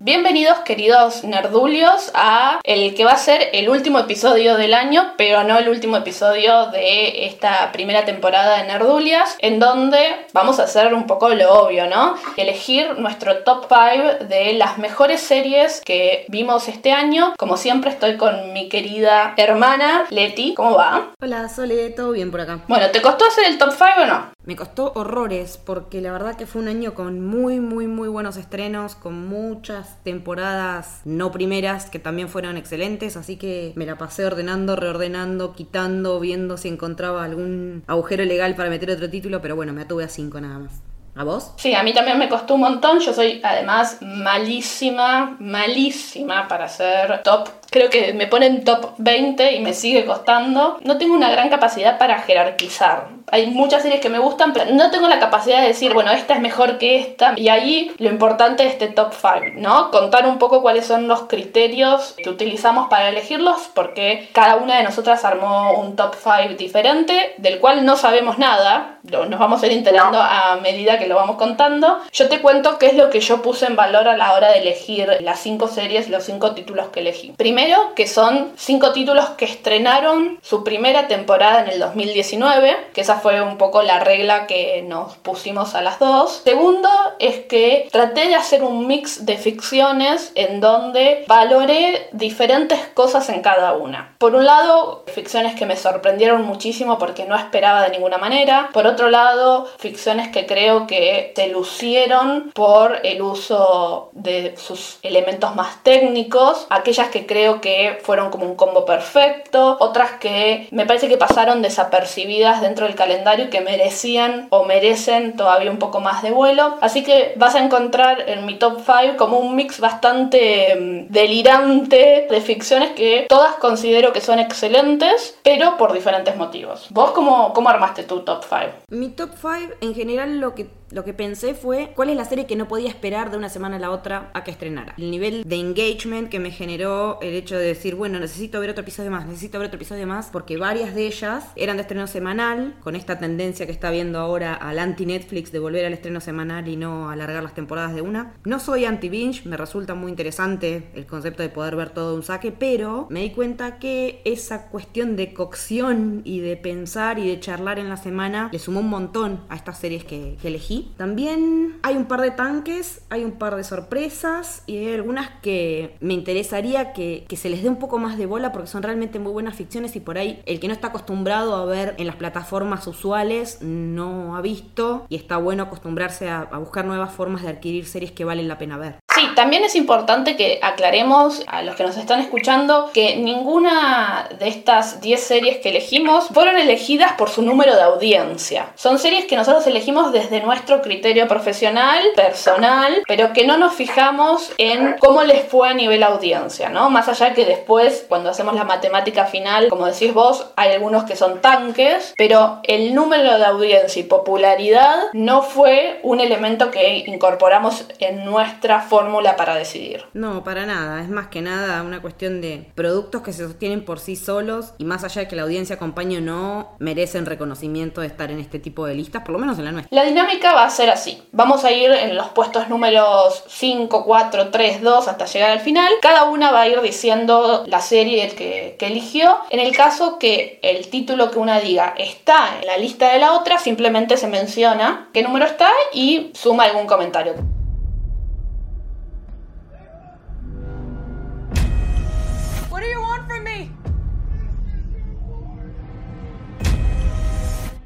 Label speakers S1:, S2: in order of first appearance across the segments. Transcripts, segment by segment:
S1: Bienvenidos queridos nerdulios a el que va a ser el último episodio del año, pero no el último episodio de esta primera temporada de Nerdulias, en donde vamos a hacer un poco lo obvio, ¿no? Elegir nuestro top 5 de las mejores series que vimos este año. Como siempre estoy con mi querida hermana Leti, ¿cómo va?
S2: Hola, Sole, ¿todo bien por acá?
S1: Bueno, ¿te costó hacer el top 5 o no?
S2: Me costó horrores porque la verdad que fue un año con muy, muy, muy buenos estrenos, con muchas temporadas no primeras que también fueron excelentes, así que me la pasé ordenando, reordenando, quitando, viendo si encontraba algún agujero legal para meter otro título, pero bueno, me atuve a cinco nada más. ¿A vos?
S1: Sí, a mí también me costó un montón. Yo soy además malísima, malísima para hacer top. Creo que me ponen top 20 y me sigue costando. No tengo una gran capacidad para jerarquizar. Hay muchas series que me gustan, pero no tengo la capacidad de decir, bueno, esta es mejor que esta. Y ahí lo importante es este top 5, ¿no? Contar un poco cuáles son los criterios que utilizamos para elegirlos, porque cada una de nosotras armó un top 5 diferente, del cual no sabemos nada. Nos vamos a ir enterando a medida que lo vamos contando. Yo te cuento qué es lo que yo puse en valor a la hora de elegir las 5 series, los 5 títulos que elegí. Primero, que son 5 títulos que estrenaron su primera temporada en el 2019, que esa fue un poco la regla que nos pusimos a las dos. Segundo es que traté de hacer un mix de ficciones en donde valoré diferentes cosas en cada una. Por un lado, ficciones que me sorprendieron muchísimo porque no esperaba de ninguna manera. Por otro lado, ficciones que creo que se lucieron por el uso de sus elementos más técnicos. Aquellas que creo que fueron como un combo perfecto. Otras que me parece que pasaron desapercibidas dentro del calendario calendario que merecían o merecen todavía un poco más de vuelo. Así que vas a encontrar en mi top 5 como un mix bastante mm, delirante de ficciones que todas considero que son excelentes, pero por diferentes motivos. ¿Vos cómo, cómo armaste tu top 5?
S2: Mi top 5 en general lo que lo que pensé fue cuál es la serie que no podía esperar de una semana a la otra a que estrenara. El nivel de engagement que me generó el hecho de decir, bueno, necesito ver otro episodio más, necesito ver otro episodio más, porque varias de ellas eran de estreno semanal, con esta tendencia que está viendo ahora al anti-Netflix de volver al estreno semanal y no alargar las temporadas de una. No soy anti-binge, me resulta muy interesante el concepto de poder ver todo un saque, pero me di cuenta que esa cuestión de cocción y de pensar y de charlar en la semana le sumó un montón a estas series que, que elegí también hay un par de tanques, hay un par de sorpresas y hay algunas que me interesaría que, se les dé un poco más de bola porque son realmente muy buenas ficciones y por ahí el que no está acostumbrado a ver en las plataformas usuales no ha visto y está bueno acostumbrarse a buscar nuevas formas de adquirir series que valen la pena ver.
S1: Sí, también es importante que aclaremos a los que nos están escuchando que ninguna de estas 10 series que elegimos fueron elegidas por su número de audiencia. Son series que nosotros elegimos desde nuestro criterio profesional, personal, pero que no nos fijamos en cómo les fue a nivel audiencia, ¿no? Más allá que después, cuando hacemos la matemática final, como decís vos, hay algunos que son tanques, pero el número de audiencia y popularidad no fue un elemento que incorporamos en nuestra forma fórmula para decidir.
S2: No, para nada. Es más que nada una cuestión de productos que se sostienen por sí solos y más allá de que la audiencia acompañe o no, merecen reconocimiento de estar en este tipo de listas, por lo menos en la nuestra.
S1: La dinámica va a ser así. Vamos a ir en los puestos números 5, 4, 3, 2 hasta llegar al final. Cada una va a ir diciendo la serie que, que eligió. En el caso que el título que una diga está en la lista de la otra, simplemente se menciona qué número está y suma algún comentario.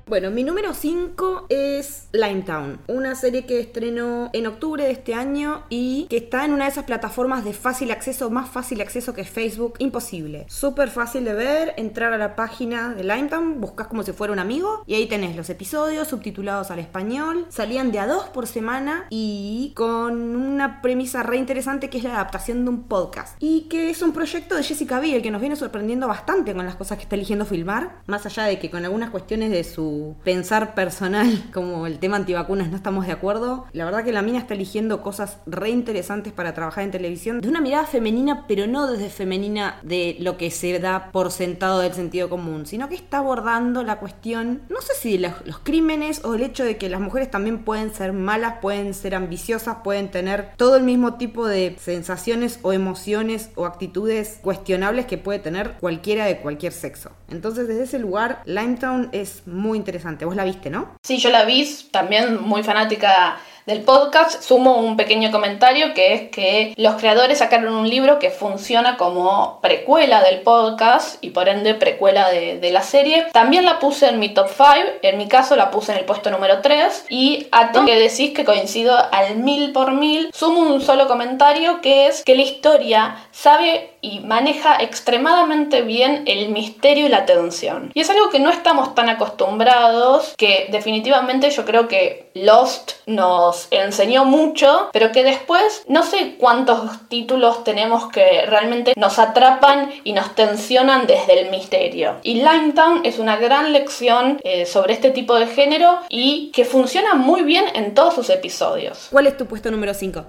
S2: Bueno, mi número 5 es Limetown, una serie que estrenó en octubre de este año y que está en una de esas plataformas de fácil acceso, más fácil acceso que Facebook, imposible. Súper fácil de ver, entrar a la página de Limetown, buscas como si fuera un amigo y ahí tenés los episodios subtitulados al español, salían de a dos por semana y con una premisa re interesante que es la adaptación de un podcast y que es un proyecto de Jessica Biel que nos viene sorprendiendo bastante con las cosas que está eligiendo filmar, más allá de que con algunas cuestiones de su pensar personal, como el tema antivacunas no estamos de acuerdo. La verdad que la mina está eligiendo cosas re interesantes para trabajar en televisión, de una mirada femenina, pero no desde femenina de lo que se da por sentado del sentido común, sino que está abordando la cuestión, no sé si los, los crímenes o el hecho de que las mujeres también pueden ser malas, pueden ser ambiciosas, pueden tener todo el mismo tipo de sensaciones o emociones o actitudes cuestionables que puede tener cualquiera de cualquier sexo. Entonces, desde ese lugar, Limetown es muy interesante. Vos la viste, ¿no?
S1: Sí, yo la vi, también muy fanática del podcast, sumo un pequeño comentario que es que los creadores sacaron un libro que funciona como precuela del podcast y por ende precuela de, la serie. También la puse en mi top 5, en mi caso la puse en el puesto número 3 y a todo que decís que coincido al mil por mil, sumo un solo comentario que es que la historia sabe y maneja extremadamente bien el misterio y la tensión. Y es algo que no estamos tan acostumbrados, que definitivamente yo creo que Lost nos enseñó mucho, pero que después no sé cuántos títulos tenemos que realmente nos atrapan y nos tensionan desde el misterio. Y Limetown es una gran lección eh, sobre este tipo de género y que funciona muy bien en todos sus episodios.
S2: ¿Cuál es tu puesto número 5?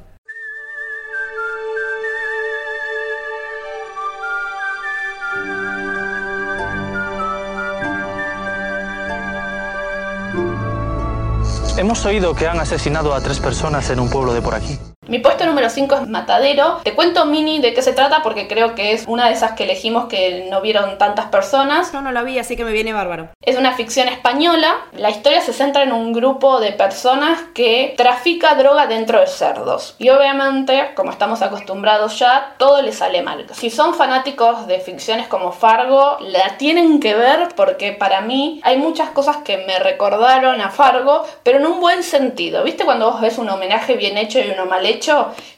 S3: Hemos oído que han asesinado a tres personas en un pueblo de por aquí.
S1: Mi puesto número 5 es Matadero. Te cuento mini de qué se trata porque creo que es una de esas que elegimos que no vieron tantas personas.
S2: No, no la vi, así que me viene bárbaro.
S1: Es una ficción española. La historia se centra en un grupo de personas que trafica droga dentro de cerdos. Y obviamente, como estamos acostumbrados ya, todo le sale mal. Si son fanáticos de ficciones como Fargo, la tienen que ver porque para mí hay muchas cosas que me recordaron a Fargo, pero en un buen sentido. ¿Viste cuando vos ves un homenaje bien hecho y uno mal hecho?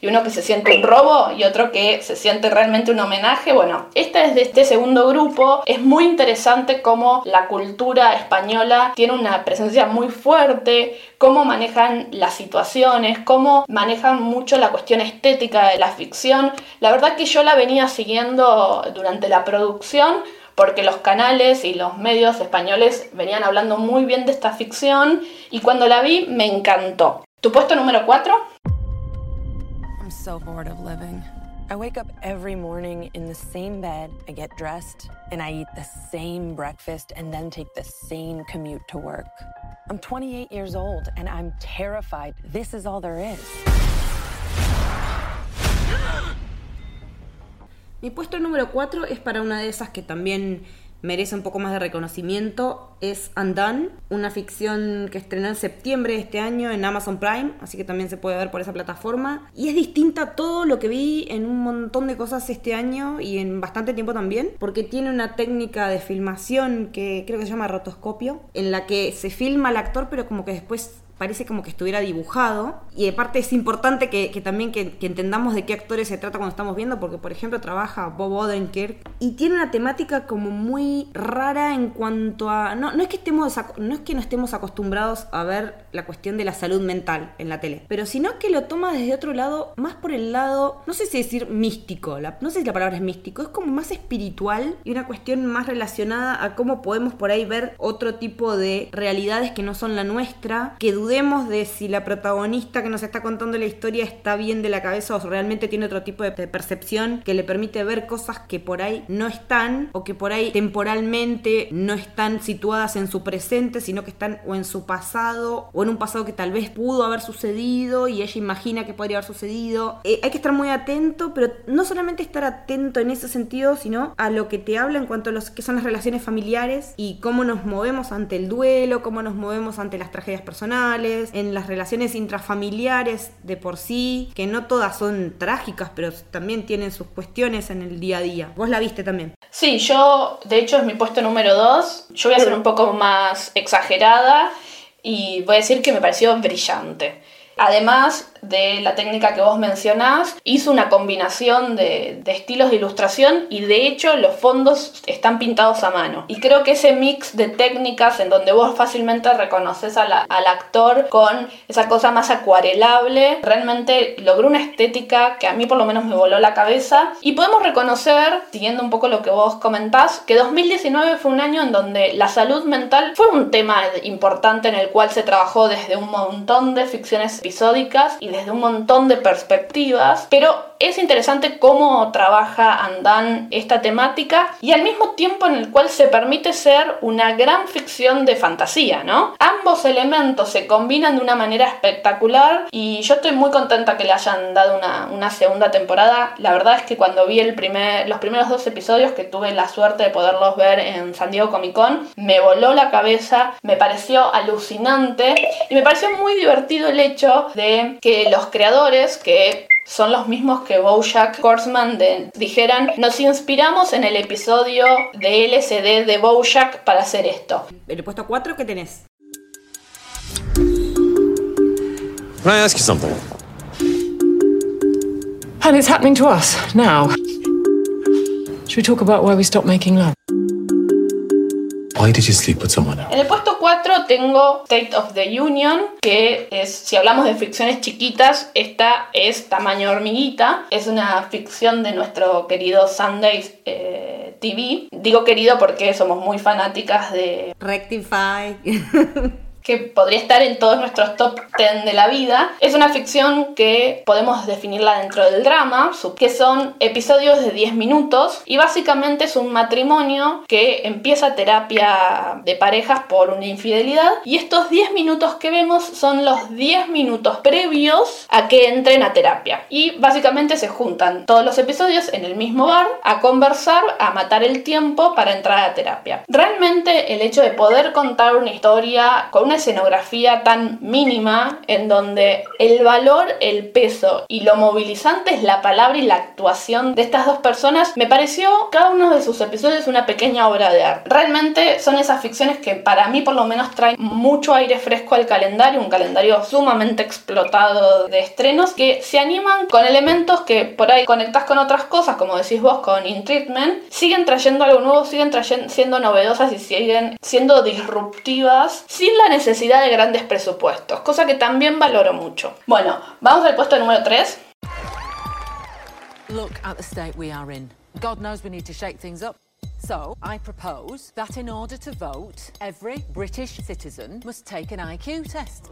S1: Y uno que se siente un robo y otro que se siente realmente un homenaje. Bueno, esta es de este segundo grupo. Es muy interesante cómo la cultura española tiene una presencia muy fuerte, cómo manejan las situaciones, cómo manejan mucho la cuestión estética de la ficción. La verdad que yo la venía siguiendo durante la producción porque los canales y los medios españoles venían hablando muy bien de esta ficción y cuando la vi me encantó. ¿Tu puesto número 4? So bored of living. I wake up every morning in the same bed, I get dressed, and I eat the same breakfast and then take the same commute to work. I'm 28 years old and I'm terrified this is all there is.
S2: Mi puesto número 4 es para una de esas que también merece un poco más de reconocimiento es Undone, una ficción que estrenó en septiembre de este año en Amazon Prime, así que también se puede ver por esa plataforma. Y es distinta a todo lo que vi en un montón de cosas este año y en bastante tiempo también, porque tiene una técnica de filmación que creo que se llama rotoscopio, en la que se filma al actor pero como que después parece como que estuviera dibujado. Y aparte es importante que, también que, entendamos de qué actores se trata cuando estamos viendo, porque por ejemplo trabaja Bob Odenkirk y tiene una temática como muy rara en cuanto a... No, no, es, que estemos, no es que no estemos acostumbrados a ver la cuestión de la salud mental en la tele, pero sino que lo toma desde otro lado, más por el lado, no sé si decir místico, no sé si la palabra es místico, es como más espiritual y una cuestión más relacionada a cómo podemos por ahí ver otro tipo de realidades que no son la nuestra, que dudemos de si la protagonista que nos está contando la historia está bien de la cabeza o realmente tiene otro tipo de percepción que le permite ver cosas que por ahí no están o que por ahí temporalmente no están situadas en su presente, sino que están o en su pasado o en un pasado que tal vez pudo haber sucedido y ella imagina que podría haber sucedido. Eh, hay que estar muy atento, pero no solamente estar atento en ese sentido, sino a lo que te habla en cuanto a los que son las relaciones familiares y cómo nos movemos ante el duelo, cómo nos movemos ante las tragedias personales en las relaciones intrafamiliares de por sí, que no todas son trágicas, pero también tienen sus cuestiones en el día a día. ¿Vos la viste también?
S1: Sí, yo, de hecho, es mi puesto número 2. Yo voy a ser un poco más exagerada y voy a decir que me pareció brillante. además de la técnica que vos mencionás, hizo una combinación de, estilos de ilustración y de hecho los fondos están pintados a mano. Y creo que ese mix de técnicas en donde vos fácilmente reconoces al actor con esa cosa más acuarelable, realmente logró una estética que a mí por lo menos me voló la cabeza. Y podemos reconocer, siguiendo un poco lo que vos comentás, que 2019 fue un año en donde la salud mental fue un tema importante en el cual se trabajó desde un montón de ficciones episódicas desde un montón de perspectivas, pero es interesante cómo trabaja Andan esta temática y al mismo tiempo en el cual se permite ser una gran ficción de fantasía, ¿no? Ambos elementos se combinan de una manera espectacular y yo estoy muy contenta que le hayan dado una, segunda temporada. La verdad es que cuando vi el primer, los primeros dos episodios que tuve la suerte de poderlos ver en San Diego Comic Con, me voló la cabeza, me pareció alucinante y me pareció muy divertido el hecho de que los creadores que son los mismos que Bojack Horseman dijeran, nos inspiramos en el episodio de LCD de Bojack para hacer esto.
S2: El puesto 4, ¿qué tenés?
S4: Can I ask you something?
S5: And it's happening to us now. Should we talk about why we stopped making love?
S4: Why did you sleep with someone else?
S1: En el puesto 4 tengo State of the Union, que es, si hablamos de ficciones chiquitas, esta es tamaño hormiguita. Es una ficción de nuestro querido Sundays eh, TV. Digo querido porque somos muy fanáticas de...
S2: Rectify.
S1: que podría estar en todos nuestros top 10 de la vida. Es una ficción que podemos definirla dentro del drama, que son episodios de 10 minutos y básicamente es un matrimonio que empieza terapia de parejas por una infidelidad y estos 10 minutos que vemos son los 10 minutos previos a que entren a terapia y básicamente se juntan todos los episodios en el mismo bar a conversar, a matar el tiempo para entrar a terapia. Realmente el hecho de poder contar una historia con una escenografía tan mínima en donde el valor, el peso y lo movilizante es la palabra y la actuación de estas dos personas, me pareció cada uno de sus episodios una pequeña obra de arte. Realmente son esas ficciones que para mí por lo menos traen mucho aire fresco al calendario, un calendario sumamente explotado de estrenos que se animan con elementos que por ahí conectas con otras cosas, como decís vos con In Treatment, siguen trayendo algo nuevo, siguen trayendo, siendo novedosas y siguen siendo disruptivas sin la necesidad necesidad de grandes presupuestos, cosa que también valoro mucho. Bueno, vamos al puesto número 3.
S6: Look at the state we are in. God knows we need to shake things up. So, I propose that in order to vote, every British citizen must take an IQ test.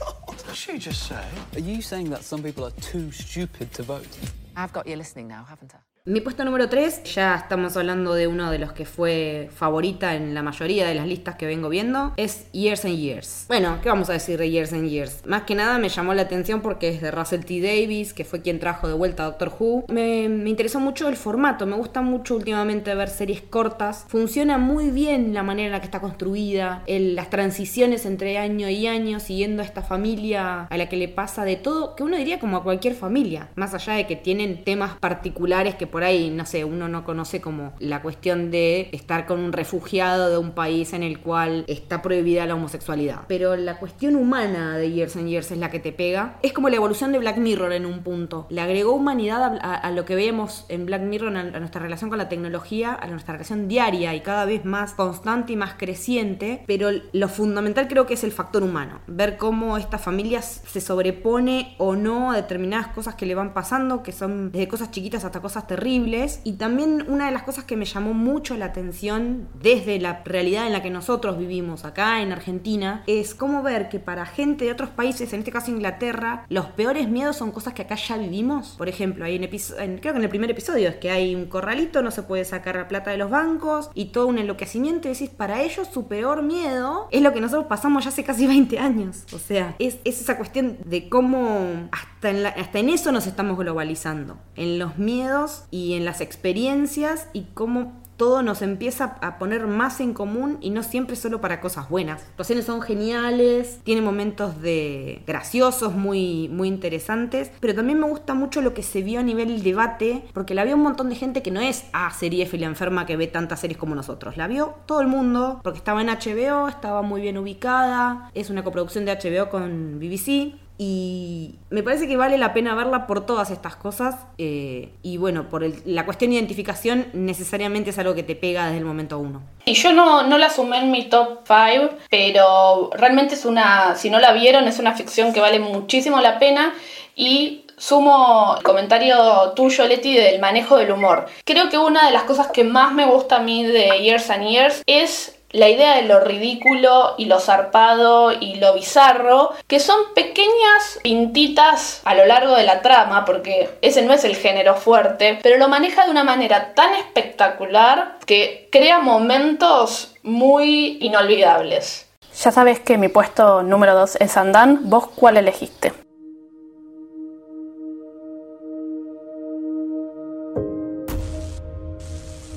S7: God, what did she just say? Are you saying that some people are too stupid to vote?
S6: I've got you listening now, haven't I?
S2: Mi puesto número 3, ya estamos hablando de uno de los que fue favorita en la mayoría de las listas que vengo viendo, es Years and Years. Bueno, ¿qué vamos a decir de Years and Years? Más que nada me llamó la atención porque es de Russell T. Davis, que fue quien trajo de vuelta a Doctor Who. Me, interesó mucho el formato, me gusta mucho últimamente ver series cortas. Funciona muy bien la manera en la que está construida, las transiciones entre año y año, siguiendo a esta familia a la que le pasa de todo, que uno diría como a cualquier familia, más allá de que tienen temas particulares que por ahí, no sé, uno no conoce como la cuestión de estar con un refugiado de un país en el cual está prohibida la homosexualidad. Pero la cuestión humana de Years and Years es la que te pega. Es como la evolución de Black Mirror en un punto. Le agregó humanidad a, lo que vemos en Black Mirror, a, nuestra relación con la tecnología, a nuestra relación diaria y cada vez más constante y más creciente. Pero lo fundamental creo que es el factor humano. Ver cómo esta familia se sobrepone o no a determinadas cosas que le van pasando, que son desde cosas chiquitas hasta cosas terribles y también una de las cosas que me llamó mucho la atención desde la realidad en la que nosotros vivimos acá en Argentina es cómo ver que para gente de otros países, en este caso Inglaterra, los peores miedos son cosas que acá ya vivimos. Por ejemplo, hay en, creo que en el primer episodio es que hay un corralito, no se puede sacar la plata de los bancos y todo un enloquecimiento y decís, para ellos su peor miedo es lo que nosotros pasamos ya hace casi 20 años. O sea, es, esa cuestión de cómo hasta hasta en eso nos estamos globalizando, en los miedos y en las experiencias y cómo todo nos empieza a poner más en común y no siempre solo para cosas buenas. Las actuaciones son geniales, tiene momentos de graciosos, muy, muy interesantes, pero también me gusta mucho lo que se vio a nivel debate, porque la vio un montón de gente que no es a ah, serie la enferma que ve tantas series como nosotros. La vio todo el mundo, porque estaba en HBO, estaba muy bien ubicada, es una coproducción de HBO con BBC. Y me parece que vale la pena verla por todas estas cosas. Eh, y bueno, por la cuestión de identificación necesariamente es algo que te pega desde el momento uno.
S1: Y yo no, no la sumé en mi top 5, pero realmente es una, si no la vieron, es una ficción que vale muchísimo la pena. Y sumo el comentario tuyo, Leti, del manejo del humor. Creo que una de las cosas que más me gusta a mí de Years and Years es la idea de lo ridículo y lo zarpado y lo bizarro, que son pequeñas pintitas a lo largo de la trama, porque ese no es el género fuerte, pero lo maneja de una manera tan espectacular que crea momentos muy inolvidables. Ya sabes que mi puesto número 2 es Andan, ¿vos cuál elegiste?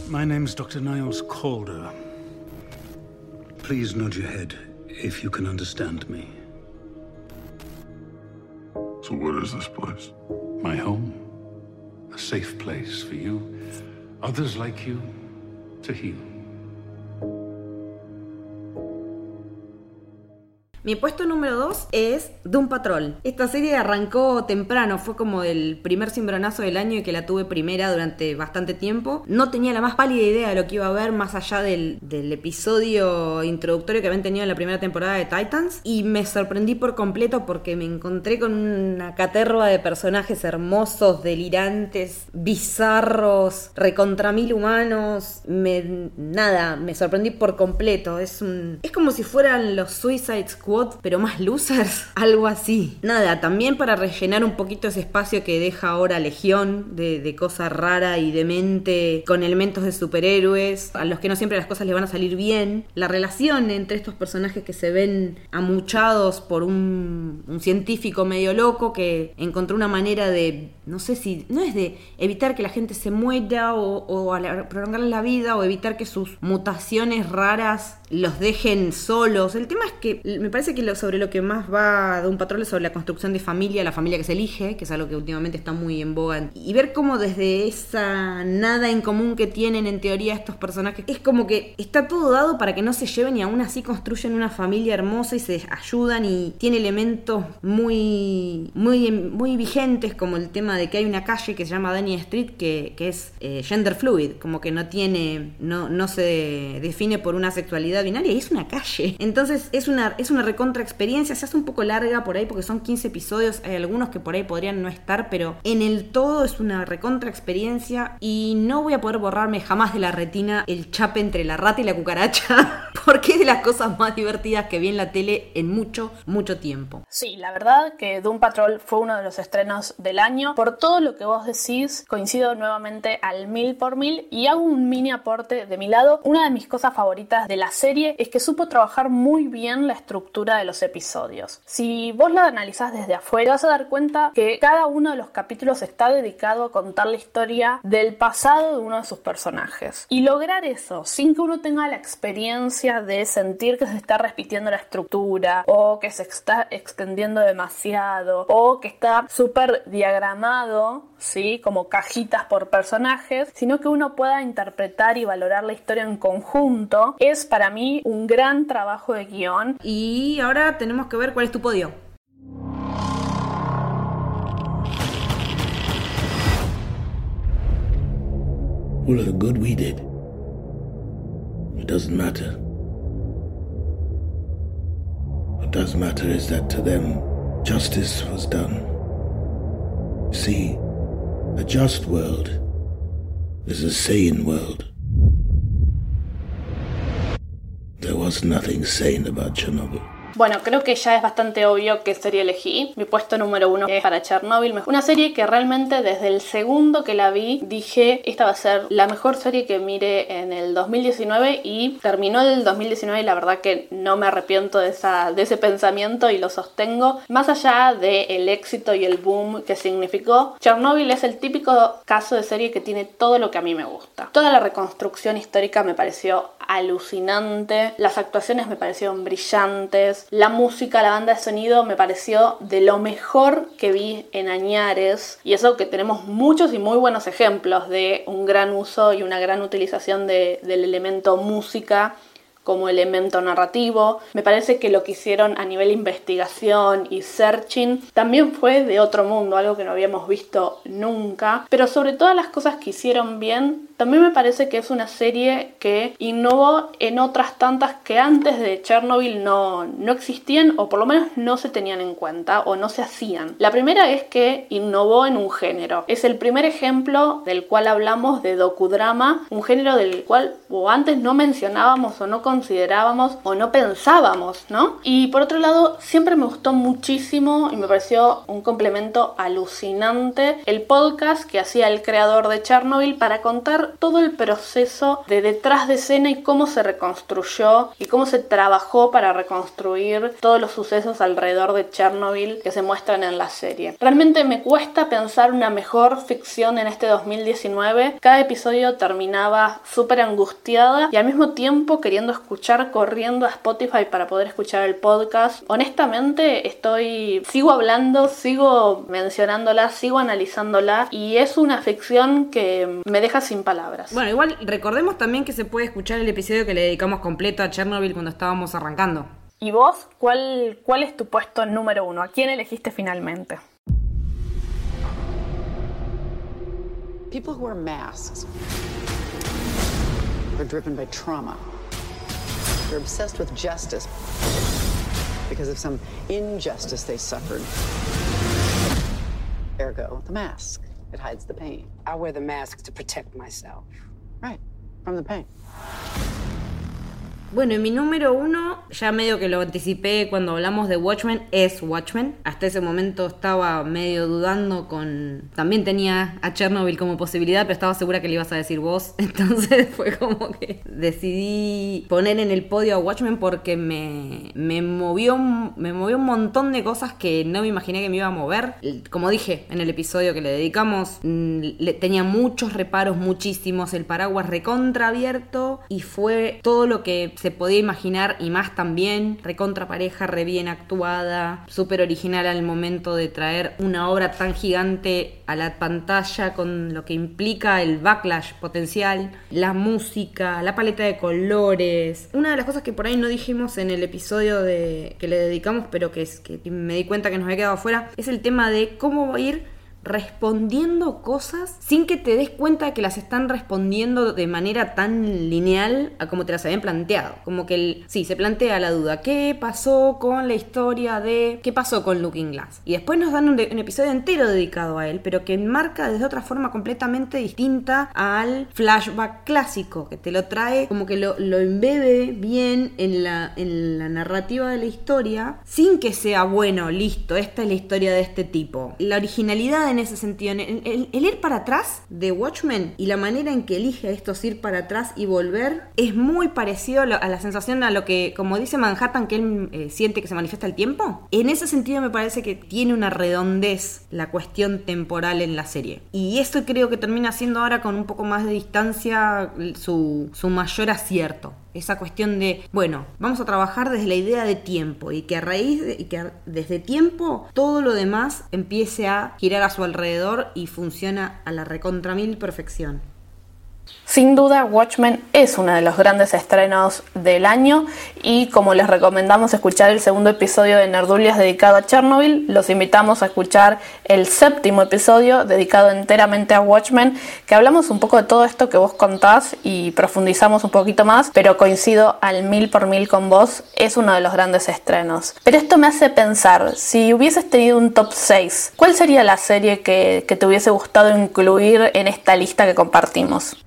S8: My name's Dr. Niles Calder. Please nod your head if you can understand me.
S9: So, what is this place?
S8: My home. A safe place for you, others like you, to heal.
S2: Mi puesto número 2 es Doom Patrol. Esta serie arrancó temprano, fue como el primer cimbronazo del año y que la tuve primera durante bastante tiempo. No tenía la más pálida idea de lo que iba a ver más allá del, episodio introductorio que habían tenido en la primera temporada de Titans y me sorprendí por completo porque me encontré con una caterva de personajes hermosos, delirantes, bizarros, recontra mil humanos. Nada, me sorprendí por completo. Es, es como si fueran los Suicide Squad pero más losers, algo así. Nada, también para rellenar un poquito ese espacio que deja ahora Legión de, de cosa rara y demente con elementos de superhéroes, a los que no siempre las cosas le van a salir bien. La relación entre estos personajes que se ven amuchados por un, científico medio loco que encontró una manera de, no sé si, no es de evitar que la gente se muera o, o prolongarle la vida o evitar que sus mutaciones raras los dejen solos. El tema es que me parece que lo, sobre lo que más va de un patrón es sobre la construcción de familia, la familia que se elige, que es algo que últimamente está muy en boga. Y ver cómo desde esa nada en común que tienen en teoría estos personajes, es como que está todo dado para que no se lleven y aún así construyen una familia hermosa y se ayudan y tiene elementos muy, muy, muy vigentes como el tema de que hay una calle que se llama Danny Street que, que es eh, gender fluid, como que no tiene, no, no se define por una sexualidad binaria y es una calle. Entonces es una, es una recontra experiencia, se hace un poco larga por ahí porque son 15 episodios, hay algunos que por ahí podrían no estar, pero en el todo es una recontra experiencia y no voy a poder borrarme jamás de la retina el chape entre la rata y la cucaracha porque es de las cosas más divertidas que vi en la tele en mucho, mucho tiempo.
S1: Sí, la verdad que Doom Patrol fue uno de los estrenos del año. Todo lo que vos decís, coincido nuevamente al mil por mil y hago un mini aporte de mi lado. Una de mis cosas favoritas de la serie es que supo trabajar muy bien la estructura de los episodios. Si vos la analizás desde afuera, vas a dar cuenta que cada uno de los capítulos está dedicado a contar la historia del pasado de uno de sus personajes. Y lograr eso sin que uno tenga la experiencia de sentir que se está repitiendo la estructura o que se está extendiendo demasiado o que está súper diagramado, ¿sí? Como cajitas por personajes, sino que uno pueda interpretar y valorar la historia en conjunto, es para mí un gran trabajo de guion.
S2: Y ahora tenemos que ver cuál es tu podio.
S10: Well, the good we did. It doesn't matter. What does matter is that to them, justice was done. See, a just world is a sane world. There was nothing sane about Chernobyl.
S1: Bueno, creo que ya es bastante obvio qué serie elegí. Mi puesto número uno es para Chernobyl. Una serie que realmente desde el segundo que la vi dije, esta va a ser la mejor serie que mire en el 2019 y terminó el 2019 y la verdad que no me arrepiento de, esa, de ese pensamiento y lo sostengo. Más allá del éxito y el boom que significó, Chernobyl es el típico caso de serie que tiene todo lo que a mí me gusta. Toda la reconstrucción histórica me pareció alucinante, las actuaciones me parecieron brillantes, la música, la banda de sonido me pareció de lo mejor que vi en Añares. Y eso que tenemos muchos y muy buenos ejemplos de un gran uso y una gran utilización del elemento música como elemento narrativo. Me parece que lo que hicieron a nivel investigación y searching también fue de otro mundo, algo que no habíamos visto nunca. Pero sobre todas las cosas que hicieron bien, también me parece que es una serie que innovó en otras tantas que antes de Chernobyl no, no existían o por lo menos no se tenían en cuenta o no se hacían. La primera es que innovó en un género. Es el primer ejemplo del cual hablamos de docudrama, un género del cual o antes no mencionábamos o no considerábamos o no pensábamos, ¿no? Y por otro lado, siempre me gustó muchísimo y me pareció un complemento alucinante el podcast que hacía el creador de Chernobyl para contar todo el proceso de detrás de escena y cómo se reconstruyó y cómo se trabajó para reconstruir todos los sucesos alrededor de Chernobyl que se muestran en la serie. Realmente me cuesta pensar una mejor ficción en este 2019. Cada episodio terminaba súper angustiada y al mismo tiempo queriendo escuchar corriendo a Spotify para poder escuchar el podcast. Honestamente estoy, sigo hablando, sigo mencionándola, sigo analizándola y es una ficción que me deja sin palabras
S2: bueno, igual recordemos también que se puede escuchar el episodio que le dedicamos completo a Chernobyl cuando estábamos arrancando.
S1: ¿Y vos cuál, cuál es tu puesto número uno? ¿A quién elegiste finalmente?
S6: People who wear masks are driven by trauma. They're obsessed with justice because of some injustice they suffered. Ergo, the mask. It hides the pain.
S11: I wear the mask to protect myself.
S6: Right, from the pain.
S2: Bueno, y mi número uno, ya medio que lo anticipé cuando hablamos de Watchmen, es Watchmen. Hasta ese momento estaba medio dudando con... También tenía a Chernobyl como posibilidad, pero estaba segura que le ibas a decir vos. Entonces fue como que decidí poner en el podio a Watchmen porque me, me, movió, me movió un montón de cosas que no me imaginé que me iba a mover. Como dije en el episodio que le dedicamos, mm, le, tenía muchos reparos, muchísimos, el paraguas recontra abierto y fue todo lo que se podía imaginar y más también, recontra pareja, re bien actuada, súper original al momento de traer una obra tan gigante a la pantalla con lo que implica el backlash potencial, la música, la paleta de colores. Una de las cosas que por ahí no dijimos en el episodio de, que le dedicamos, pero que, es, que me di cuenta que nos había quedado afuera, es el tema de cómo ir respondiendo cosas sin que te des cuenta que las están respondiendo de manera tan lineal a como te las habían planteado. Como que el, sí, se plantea la duda, ¿qué pasó con la historia de qué pasó con Looking Glass? Y después nos dan un, episodio entero dedicado a él, pero que enmarca desde otra forma completamente distinta al flashback clásico, que te lo trae como que lo, lo embebe bien en la, en la narrativa de la historia, sin que sea bueno, listo, esta es la historia de este tipo. La originalidad en ese sentido. El, ir para atrás de Watchmen y la manera en que elige estos ir para atrás y volver es muy parecido a la sensación a lo que, como dice Manhattan, que él eh, siente que se manifiesta el tiempo. En ese sentido me parece que tiene una redondez la cuestión temporal en la serie. Y eso creo que termina siendo ahora con un poco más de distancia su, su mayor acierto esa cuestión de, bueno, vamos a trabajar desde la idea de tiempo y que a raíz y que desde tiempo todo lo demás empiece a girar a su alrededor y funciona a la recontra mil perfección.
S1: Sin duda, Watchmen es uno de los grandes estrenos del año y como les recomendamos escuchar el segundo episodio de Nerdulias dedicado a Chernobyl, los invitamos a escuchar el séptimo episodio dedicado enteramente a Watchmen, que hablamos un poco de todo esto que vos contás y profundizamos un poquito más, pero coincido al mil por mil con vos, es uno de los grandes estrenos. Pero esto me hace pensar, si hubieses tenido un top 6, ¿cuál sería la serie que, que te hubiese gustado incluir en esta lista que compartimos?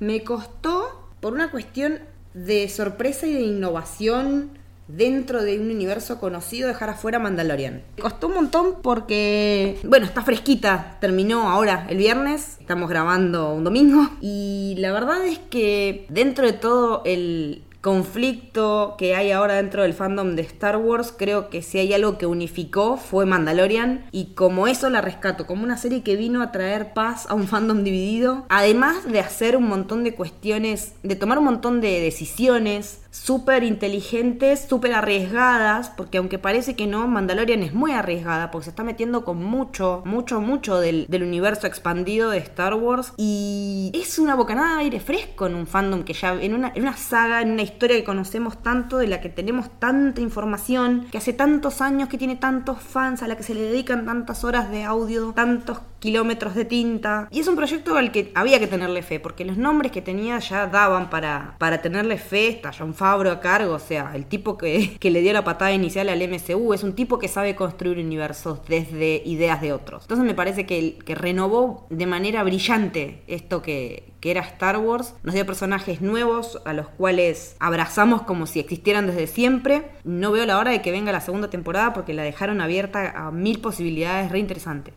S2: Me costó por una cuestión de sorpresa y de innovación dentro de un universo conocido dejar afuera Mandalorian. Costó un montón porque, bueno, está fresquita, terminó ahora el viernes, estamos grabando un domingo y la verdad es que dentro de todo el conflicto que hay ahora dentro del fandom de Star Wars, creo que si hay algo que unificó fue Mandalorian y como eso la rescato, como una serie que vino a traer paz a un fandom dividido, además de hacer un montón de cuestiones, de tomar un montón de decisiones súper inteligentes, súper arriesgadas, porque aunque parece que no, Mandalorian es muy arriesgada, porque se está metiendo con mucho, mucho, mucho del, universo expandido de Star Wars y es una bocanada de aire fresco en un fandom que ya, en una, en una saga, en una historia que conocemos tanto, de la que tenemos tanta información, que hace tantos años que tiene tantos fans, a la que se le dedican tantas horas de audio, tantos kilómetros de tinta. Y es un proyecto al que había que tenerle fe, porque los nombres que tenía ya daban para, para tenerle fe. Está John Fabro a cargo, o sea, el tipo que, que le dio la patada inicial al MCU, es un tipo que sabe construir universos desde ideas de otros. Entonces me parece que, que renovó de manera brillante esto que, que era Star Wars, nos dio personajes nuevos a los cuales abrazamos como si existieran desde siempre. No veo la hora de que venga la segunda temporada porque la dejaron abierta a mil posibilidades re interesantes.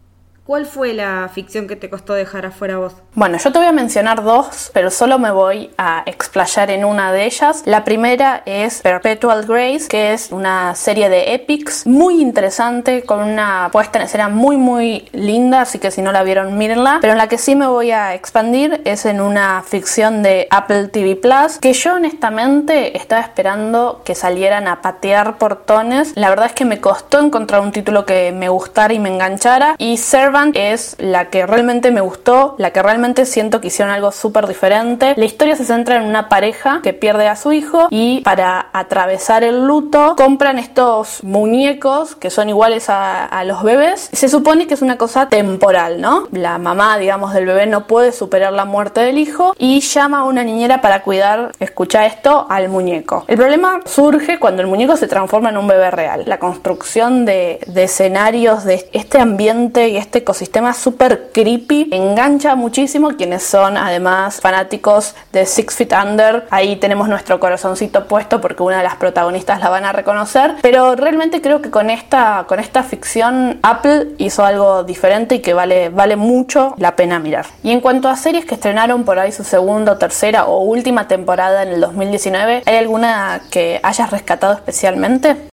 S2: ¿Cuál fue la ficción que te costó dejar afuera vos?
S1: Bueno, yo te voy a mencionar dos, pero solo me voy a explayar en una de ellas. La primera es Perpetual Grace, que es una serie de epics muy interesante, con una puesta en escena muy muy linda, así que si no la vieron, mírenla. Pero en la que sí me voy a expandir es en una ficción de Apple TV Plus, que yo honestamente estaba esperando que salieran a patear portones. La verdad es que me costó encontrar un título que me gustara y me enganchara. Y Servant es la que realmente me gustó, la que realmente siento que hicieron algo súper diferente. La historia se centra en una pareja que pierde a su hijo y para atravesar el luto compran estos muñecos que son iguales a, los bebés. Se supone que es una cosa temporal, ¿no? La mamá, digamos, del bebé no puede superar la muerte del hijo y llama a una niñera para cuidar, escucha esto, al muñeco. El problema surge cuando el muñeco se transforma en un bebé real. La construcción de, de escenarios de este ambiente y este ecosistema súper creepy, engancha muchísimo quienes son además fanáticos de Six Feet Under. Ahí tenemos nuestro corazoncito puesto porque una de las protagonistas la van a reconocer. Pero realmente creo que con esta, con esta ficción Apple hizo algo diferente y que vale, vale mucho la pena mirar. Y en cuanto a series que estrenaron por ahí su segunda, tercera o última temporada en el 2019, ¿hay alguna que hayas rescatado especialmente?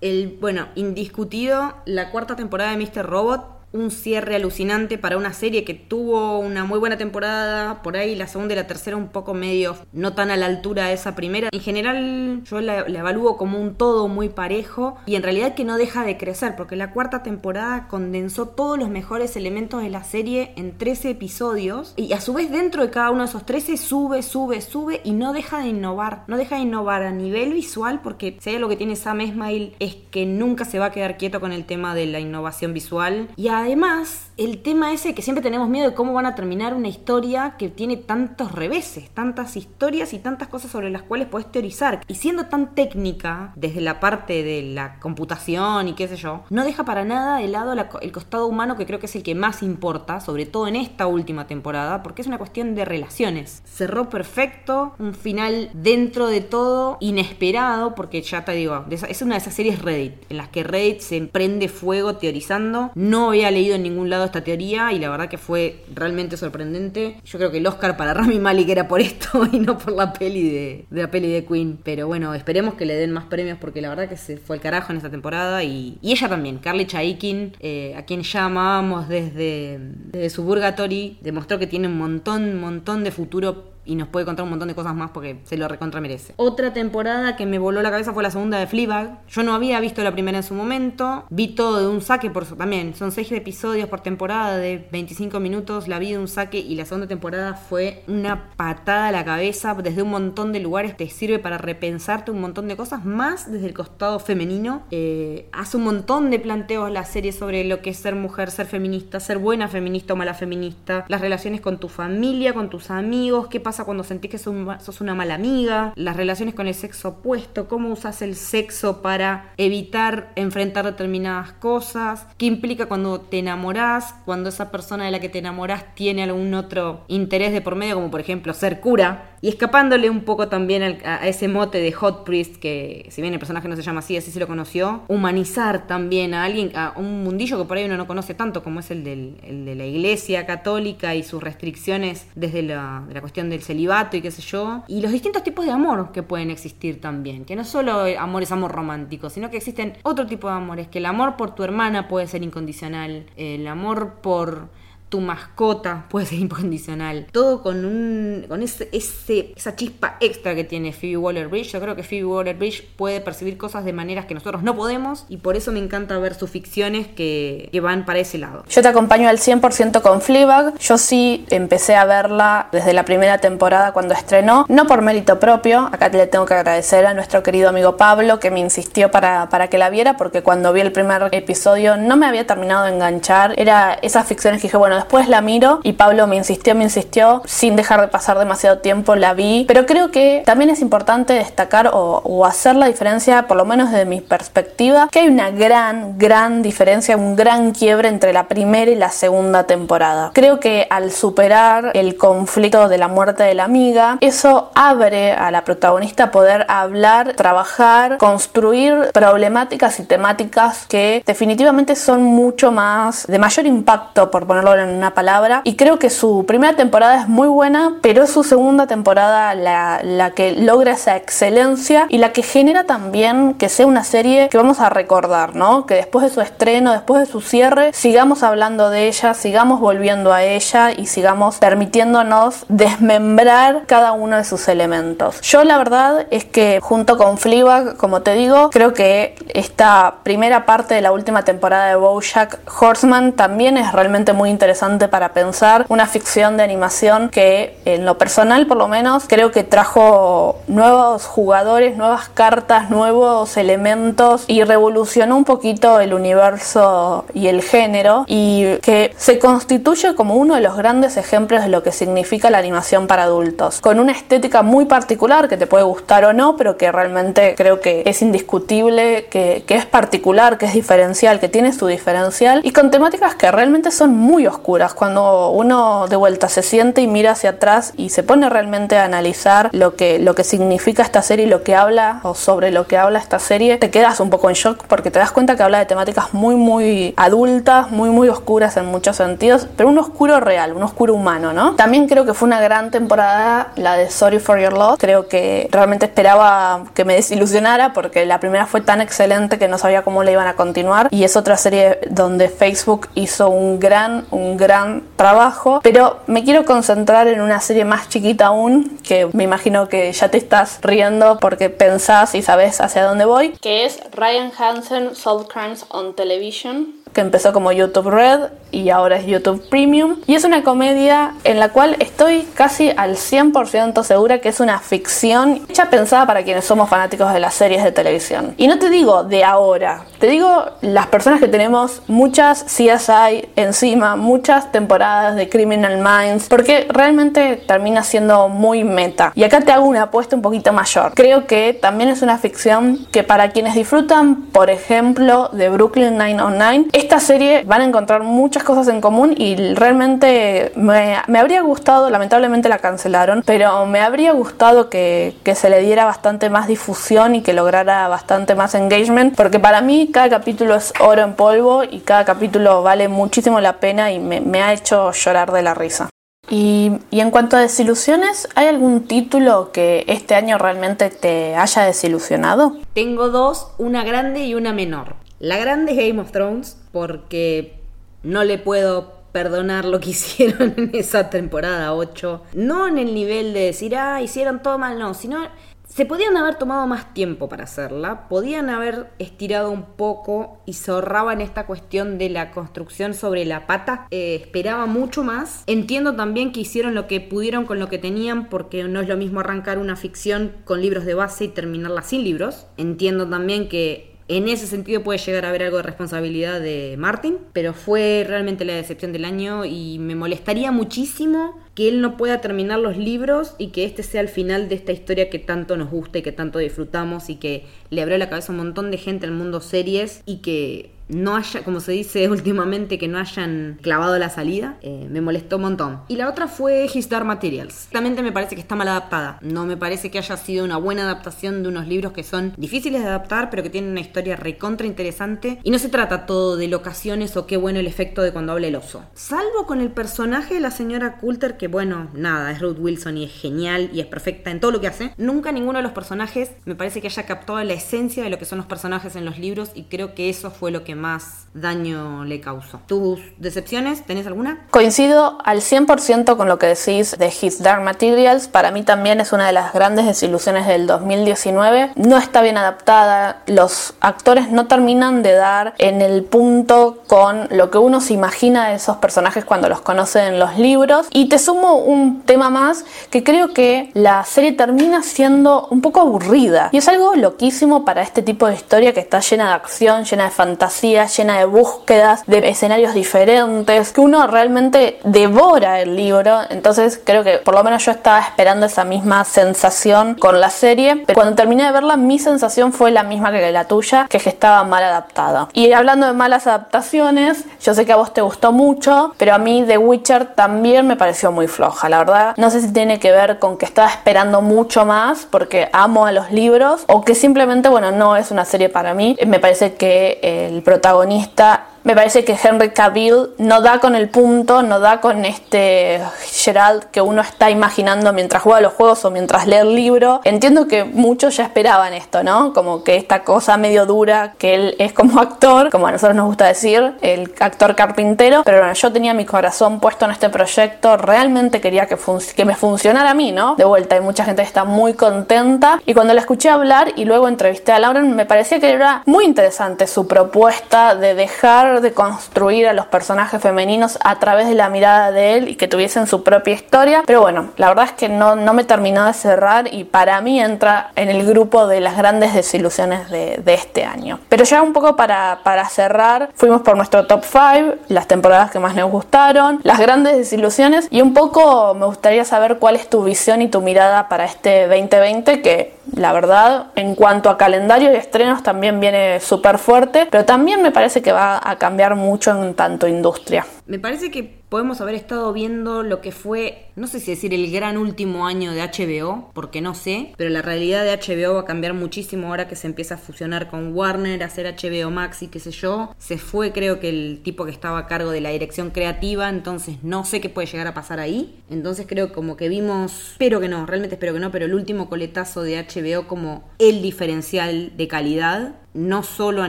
S2: El, bueno, indiscutido, la cuarta temporada de Mr. Robot un cierre alucinante para una serie que tuvo una muy buena temporada, por ahí la segunda y la tercera un poco medio no tan a la altura de esa primera. En general yo la, evalúo como un todo muy parejo y en realidad que no deja de crecer porque la cuarta temporada condensó todos los mejores elementos de la serie en 13 episodios y a su vez dentro de cada uno de esos 13 sube, sube, sube y no deja de innovar, no deja de innovar a nivel visual porque si hay lo que tiene Sam Esmail es que nunca se va a quedar quieto con el tema de la innovación visual y además, el tema ese que siempre tenemos miedo de cómo van a terminar una historia que tiene tantos reveses, tantas historias y tantas cosas sobre las cuales puedes teorizar. Y siendo tan técnica, desde la parte de la computación y qué sé yo, no deja para nada de lado el costado humano que creo que es el que más importa, sobre todo en esta última temporada, porque es una cuestión de relaciones. Cerró perfecto, un final dentro de todo inesperado, porque ya te digo, es una de esas series Reddit, en las que Reddit se prende fuego teorizando. No había leído en ningún lado esta teoría y la verdad que fue realmente sorprendente. Yo creo que el Oscar para Rami Malek era por esto y no por la peli de, la peli de Queen. Pero bueno, esperemos que le den más premios porque la verdad que se fue al carajo en esta temporada y, ella también, Carly Chaikin, eh, a quien ya amábamos desde, desde su Burgatory, demostró que tiene un montón, montón de futuro y nos puede contar un montón de cosas más porque se lo recontra merece. Otra temporada que me voló la cabeza fue la segunda de Fleabag. Yo no había visto la primera en su momento, vi todo de un saque por también, son seis episodios por temporada de 25 minutos, la vi de un saque y la segunda temporada fue una patada a la cabeza desde un montón de lugares, te sirve para repensarte un montón de cosas, más desde el costado femenino. Eh, hace un montón de planteos la serie sobre lo que es ser mujer, ser feminista, ser buena feminista o mala feminista, las relaciones con tu familia, con tus amigos, qué pasa cuando sentís que sos, un- sos una mala amiga, las relaciones con el sexo opuesto, cómo usas el sexo para evitar enfrentar determinadas cosas, qué implica cuando te enamorás, cuando esa persona de la que te enamorás tiene algún otro interés de por medio, como por ejemplo ser cura, y escapándole un poco también a, ese mote de Hot Priest, que si bien el personaje no se llama así, así se lo conoció, humanizar también a alguien, a un mundillo que por ahí uno no conoce tanto, como es el, del- el de la iglesia católica y sus restricciones desde la, la cuestión del celibato y qué sé yo, y los distintos tipos de amor que pueden existir también, que no solo el amor es amor romántico, sino que existen otro tipo de amores, que el amor por tu hermana puede ser incondicional, el amor por tu mascota puede ser incondicional. Todo con un con ese, ese- esa chispa extra que tiene Phoebe Waller-Bridge. Yo creo que Phoebe Waller-Bridge puede percibir cosas de maneras que nosotros no podemos y por eso me encanta ver sus ficciones que, que van para ese lado.
S1: Yo te acompaño al 100% con Fleabag. Yo sí empecé a verla desde la primera temporada cuando estrenó, no por mérito propio. Acá le tengo que agradecer a nuestro querido amigo Pablo que me insistió para, para que la viera porque cuando vi el primer episodio no me había terminado de enganchar. Era esas ficciones que dije, bueno, después la miro y Pablo me insistió, me insistió, sin dejar de pasar demasiado tiempo la vi. Pero creo que también es importante destacar o, hacer la diferencia, por lo menos desde mi perspectiva, que hay una gran, gran diferencia, un gran quiebre entre la primera y la segunda temporada. Creo que al superar el conflicto de la muerte de la amiga, eso abre a la protagonista poder hablar, trabajar, construir problemáticas y temáticas que definitivamente son mucho más de mayor impacto, por ponerlo en una palabra. Y creo que su primera temporada es muy buena, pero es su segunda temporada la, la que logra esa excelencia y la que genera también que sea una serie que vamos a recordar, ¿no? Que después de su estreno, después de su cierre, sigamos hablando de ella, sigamos volviendo a ella y sigamos permitiéndonos desmembrar cada uno de sus elementos. Yo la verdad es que junto con Fleabag, como te digo, creo que esta primera parte de la última temporada de BoJack Horseman también es realmente muy interesante para pensar una ficción de animación que en lo personal por lo menos creo que trajo nuevos jugadores, nuevas cartas, nuevos elementos y revolucionó un poquito el universo y el género y que se constituye como uno de los grandes ejemplos de lo que significa la animación para adultos, con una estética muy particular que te puede gustar o no, pero que realmente creo que es indiscutible, que, que es particular, que es diferencial, que tiene su diferencial y con temáticas que realmente son muy oscuras. Cuando uno de vuelta se siente y mira hacia atrás y se pone realmente a analizar lo que, lo que significa esta serie y lo que habla o sobre lo que habla esta serie, te quedas un poco en shock porque te das cuenta que habla de temáticas muy, muy adultas, muy, muy oscuras en muchos sentidos, pero un oscuro real, un oscuro humano, ¿no? También creo que fue una gran temporada la de Sorry for Your Loss. Creo que realmente esperaba que me desilusionara porque la primera fue tan excelente que no sabía cómo la iban a continuar y es otra serie donde Facebook hizo un gran, un gran trabajo, pero me quiero concentrar en una serie más chiquita aún, que me imagino que ya te estás riendo porque pensás y sabes hacia dónde voy, que es Ryan Hansen Solve Crimes on Television que empezó como YouTube Red y ahora es YouTube Premium. Y es una comedia en la cual estoy casi al 100% segura que es una ficción hecha pensada para quienes somos fanáticos de las series de televisión. Y no te digo de ahora, te digo las personas que tenemos muchas CSI encima, muchas temporadas de Criminal Minds, porque realmente termina siendo muy meta. Y acá te hago una apuesta un poquito mayor. Creo que también es una ficción que para quienes disfrutan, por ejemplo, de Brooklyn 909, esta serie van a encontrar muchas cosas en común y realmente me, me habría gustado, lamentablemente la cancelaron, pero me habría gustado que, que se le diera bastante más difusión y que lograra bastante más engagement, porque para mí cada capítulo es oro en polvo y cada capítulo vale muchísimo la pena y me, ha hecho llorar de la risa. Y, y, en cuanto a desilusiones, ¿hay algún título que este año realmente te haya desilusionado?
S2: Tengo dos, una grande y una menor. La grande es Game of Thrones porque no le puedo perdonar lo que hicieron en esa temporada 8. No en el nivel de decir, ah, hicieron todo mal, no, sino se podían haber tomado más tiempo para hacerla, podían haber estirado un poco y se ahorraban esta cuestión de la construcción sobre la pata. Eh, esperaba mucho más. Entiendo también que hicieron lo que pudieron con lo que tenían porque no es lo mismo arrancar una ficción con libros de base y terminarla sin libros. Entiendo también que En ese sentido puede llegar a haber algo de responsabilidad de Martin, pero fue realmente la decepción del año y me molestaría muchísimo que él no pueda terminar los libros y que este sea el final de esta historia que tanto nos gusta y que tanto disfrutamos y que le abrió la cabeza a un montón de gente al mundo series y que no haya, como se dice últimamente, que no hayan clavado la salida, eh, me molestó un montón. Y la otra fue His Dark Materials. Realmente me parece que está mal adaptada. No me parece que haya sido una buena adaptación de unos libros que son difíciles de adaptar, pero que tienen una historia recontra interesante. Y no se trata todo de locaciones o qué bueno el efecto de cuando habla el oso. Salvo con el personaje de la señora Coulter, que bueno, nada, es Ruth Wilson y es genial y es perfecta en todo lo que hace. Nunca ninguno de los personajes me parece que haya captado la esencia de lo que son los personajes en los libros y creo que eso fue lo que más daño le causó. ¿Tus decepciones? ¿Tenés alguna?
S1: Coincido al 100% con lo que decís de His Dark Materials. Para mí también es una de las grandes desilusiones del 2019. No está bien adaptada. Los actores no terminan de dar en el punto con lo que uno se imagina de esos personajes cuando los conoce en los libros. Y te sumo un tema más que creo que la serie termina siendo un poco aburrida. Y es algo loquísimo para este tipo de historia que está llena de acción, llena de fantasía, llena de búsquedas, de escenarios diferentes, que uno realmente devora el libro. Entonces creo que por lo menos yo estaba esperando esa misma sensación con la serie. Pero cuando terminé de verla, mi sensación fue la misma que la tuya, que es que estaba mal adaptada. Y hablando de malas adaptaciones, yo sé que a vos te gustó mucho, pero a mí The Witcher también me pareció muy floja. La verdad, no sé si tiene que ver con que estaba esperando mucho más porque amo a los libros o que simplemente, bueno, no es una serie para mí. Me parece que el protagonista protagonista me parece que Henry Cavill no da con el punto, no da con este Gerald que uno está imaginando mientras juega los juegos o mientras lee el libro. Entiendo que muchos ya esperaban esto, ¿no? Como que esta cosa medio dura que él es como actor, como a nosotros nos gusta decir, el actor carpintero, pero bueno, yo tenía mi corazón puesto en este proyecto, realmente quería que, que me funcionara a mí, ¿no? De vuelta, hay mucha gente que está muy contenta y cuando la escuché hablar y luego entrevisté a Lauren, me parecía que era muy interesante su propuesta de dejar de construir a los personajes femeninos a través de la mirada de él y que tuviesen su propia historia. Pero bueno, la verdad es que no, no me terminó de cerrar y para mí entra en el grupo de las grandes desilusiones de, este año. Pero ya un poco para, para cerrar, fuimos por nuestro top 5, las temporadas que más nos gustaron, las grandes desilusiones y un poco me gustaría saber cuál es tu visión y tu mirada para este 2020 que la verdad en cuanto a calendario y estrenos también viene súper fuerte, pero también me parece que va a cambiar mucho en tanto industria.
S2: Me parece que podemos haber estado viendo lo que fue, no sé si decir el gran último año de HBO, porque no sé, pero la realidad de HBO va a cambiar muchísimo ahora que se empieza a fusionar con Warner, hacer HBO Max y qué sé yo. Se fue creo que el tipo que estaba a cargo de la dirección creativa, entonces no sé qué puede llegar a pasar ahí. Entonces creo como que vimos, espero que no, realmente espero que no, pero el último coletazo de HBO como el diferencial de calidad no solo a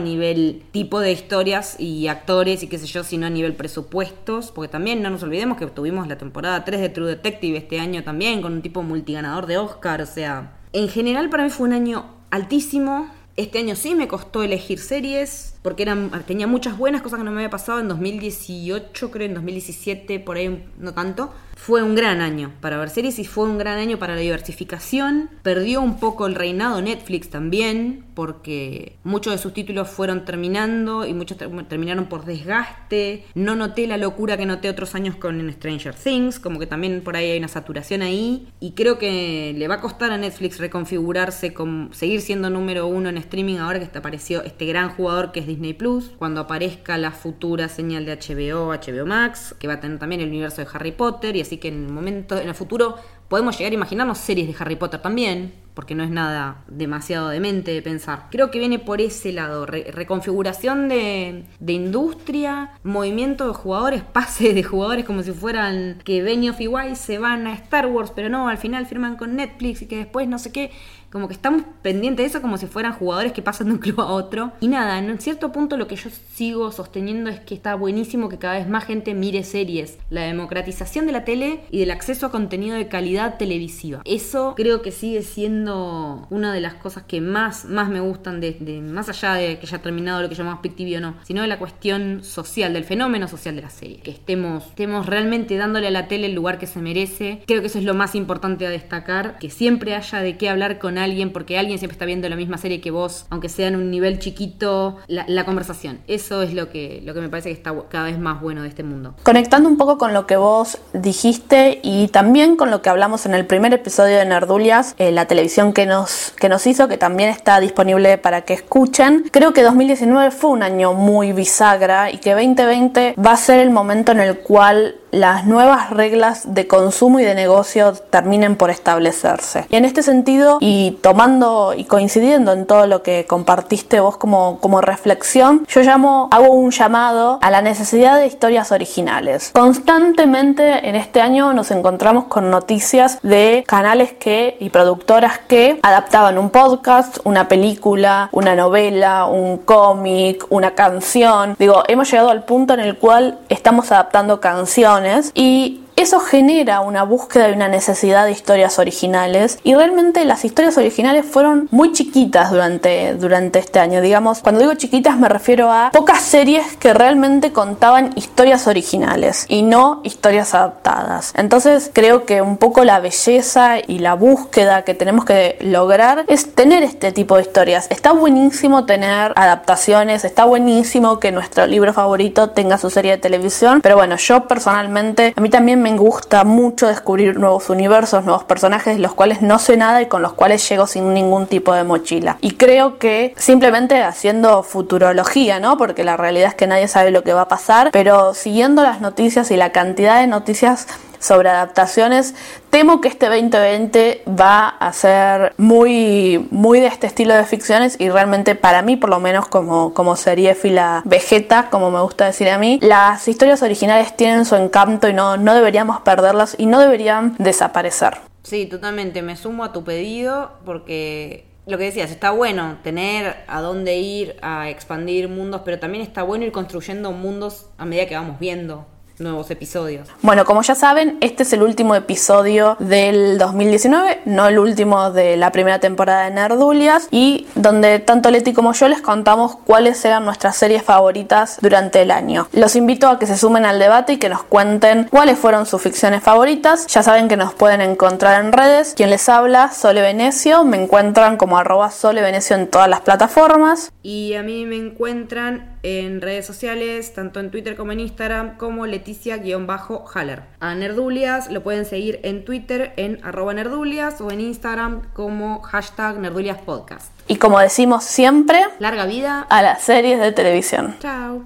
S2: nivel tipo de historias y actores y qué sé yo, sino a nivel presupuestos, porque también no nos olvidemos que tuvimos la temporada 3 de True Detective este año también, con un tipo multiganador de Oscar, o sea, en general para mí fue un año altísimo. Este año sí me costó elegir series, porque eran, tenía muchas buenas cosas que no me había pasado en 2018, creo, en 2017, por ahí no tanto fue un gran año para ver series y fue un gran año para la diversificación. Perdió un poco el reinado Netflix también, porque muchos de sus títulos fueron terminando y muchos terminaron por desgaste. No noté la locura que noté otros años con Stranger Things, como que también por ahí hay una saturación ahí. Y creo que le va a costar a Netflix reconfigurarse, con, seguir siendo número uno en streaming ahora que apareció este gran jugador que es Disney Plus. Cuando aparezca la futura señal de HBO, HBO Max, que va a tener también el universo de Harry Potter y así que en el momento, en el futuro, podemos llegar a imaginarnos series de Harry Potter también, porque no es nada demasiado demente de pensar. Creo que viene por ese lado, reconfiguración de, de, industria, movimiento de jugadores, pase de jugadores como si fueran que Benioff y Weiss se van a Star Wars, pero no, al final firman con Netflix y que después no sé qué. Como que estamos pendientes de eso como si fueran jugadores que pasan de un club a otro. Y nada, en cierto punto lo que yo sigo sosteniendo es que está buenísimo que cada vez más gente mire series. La democratización de la tele y del acceso a contenido de calidad televisiva. Eso creo que sigue siendo una de las cosas que más, más me gustan, de, de- más allá de que haya terminado lo que llamamos Pick TV o no, sino de la cuestión social, del fenómeno social de la serie. Que estemos, estemos realmente dándole a la tele el lugar que se merece. Creo que eso es lo más importante a destacar, que siempre haya de qué hablar con alguien, porque alguien siempre está viendo la misma serie que vos, aunque sea en un nivel chiquito, la, conversación. Eso es lo que, lo que me parece que está cada vez más bueno de este mundo.
S1: Conectando un poco con lo que vos dijiste y también con lo que hablamos en el primer episodio de Nerdulias, eh, la televisión que nos, que nos hizo, que también está disponible para que escuchen, creo que 2019 fue un año muy bisagra y que 2020 va a ser el momento en el cual las nuevas reglas de consumo y de negocio terminen por establecerse. Y en este sentido, y tomando y coincidiendo en todo lo que compartiste vos como, como reflexión, yo llamo, hago un llamado a la necesidad de historias originales. Constantemente en este año nos encontramos con noticias de canales que y productoras que adaptaban un podcast, una película, una novela, un cómic, una canción. Digo, hemos llegado al punto en el cual estamos adaptando canciones y eso genera una búsqueda y una necesidad de historias originales y realmente las historias originales fueron muy chiquitas durante, durante este año. Digamos, cuando digo chiquitas me refiero a pocas series que realmente contaban historias originales y no historias adaptadas. Entonces creo que un poco la belleza y la búsqueda que tenemos que lograr es tener este tipo de historias. Está buenísimo tener adaptaciones, está buenísimo que nuestro libro favorito tenga su serie de televisión, pero bueno, yo personalmente, a mí también me gusta mucho descubrir nuevos universos, nuevos personajes de los cuales no sé nada y con los cuales llego sin ningún tipo de mochila. Y creo que simplemente haciendo futurología, ¿no? Porque la realidad es que nadie sabe lo que va a pasar, pero siguiendo las noticias y la cantidad de noticias sobre adaptaciones. Temo que este 2020 va a ser muy, muy de este estilo de ficciones y realmente para mí, por lo menos como, como fila Vegeta, como me gusta decir a mí, las historias originales tienen su encanto y no, no deberíamos perderlas y no deberían desaparecer.
S2: Sí, totalmente. Me sumo a tu pedido porque lo que decías, está bueno tener a dónde ir a expandir mundos, pero también está bueno ir construyendo mundos a medida que vamos viendo nuevos episodios.
S1: Bueno, como ya saben, este es el último episodio del 2019, no el último de la primera temporada de Nerdulias, y donde tanto Leti como yo les contamos cuáles eran nuestras series favoritas durante el año. Los invito a que se sumen al debate y que nos cuenten cuáles fueron sus ficciones favoritas. Ya saben que nos pueden encontrar en redes. Quien les habla, Sole Venecio, me encuentran como arroba Sole Venecio en todas las plataformas.
S2: Y a mí me encuentran en redes sociales, tanto en Twitter como en Instagram, como Leticia-Haller. A Nerdulias lo pueden seguir en Twitter en arroba Nerdulias o en Instagram como hashtag Nerdulias Podcast.
S1: Y como decimos siempre,
S2: larga vida
S1: a las series de televisión.
S2: Chao.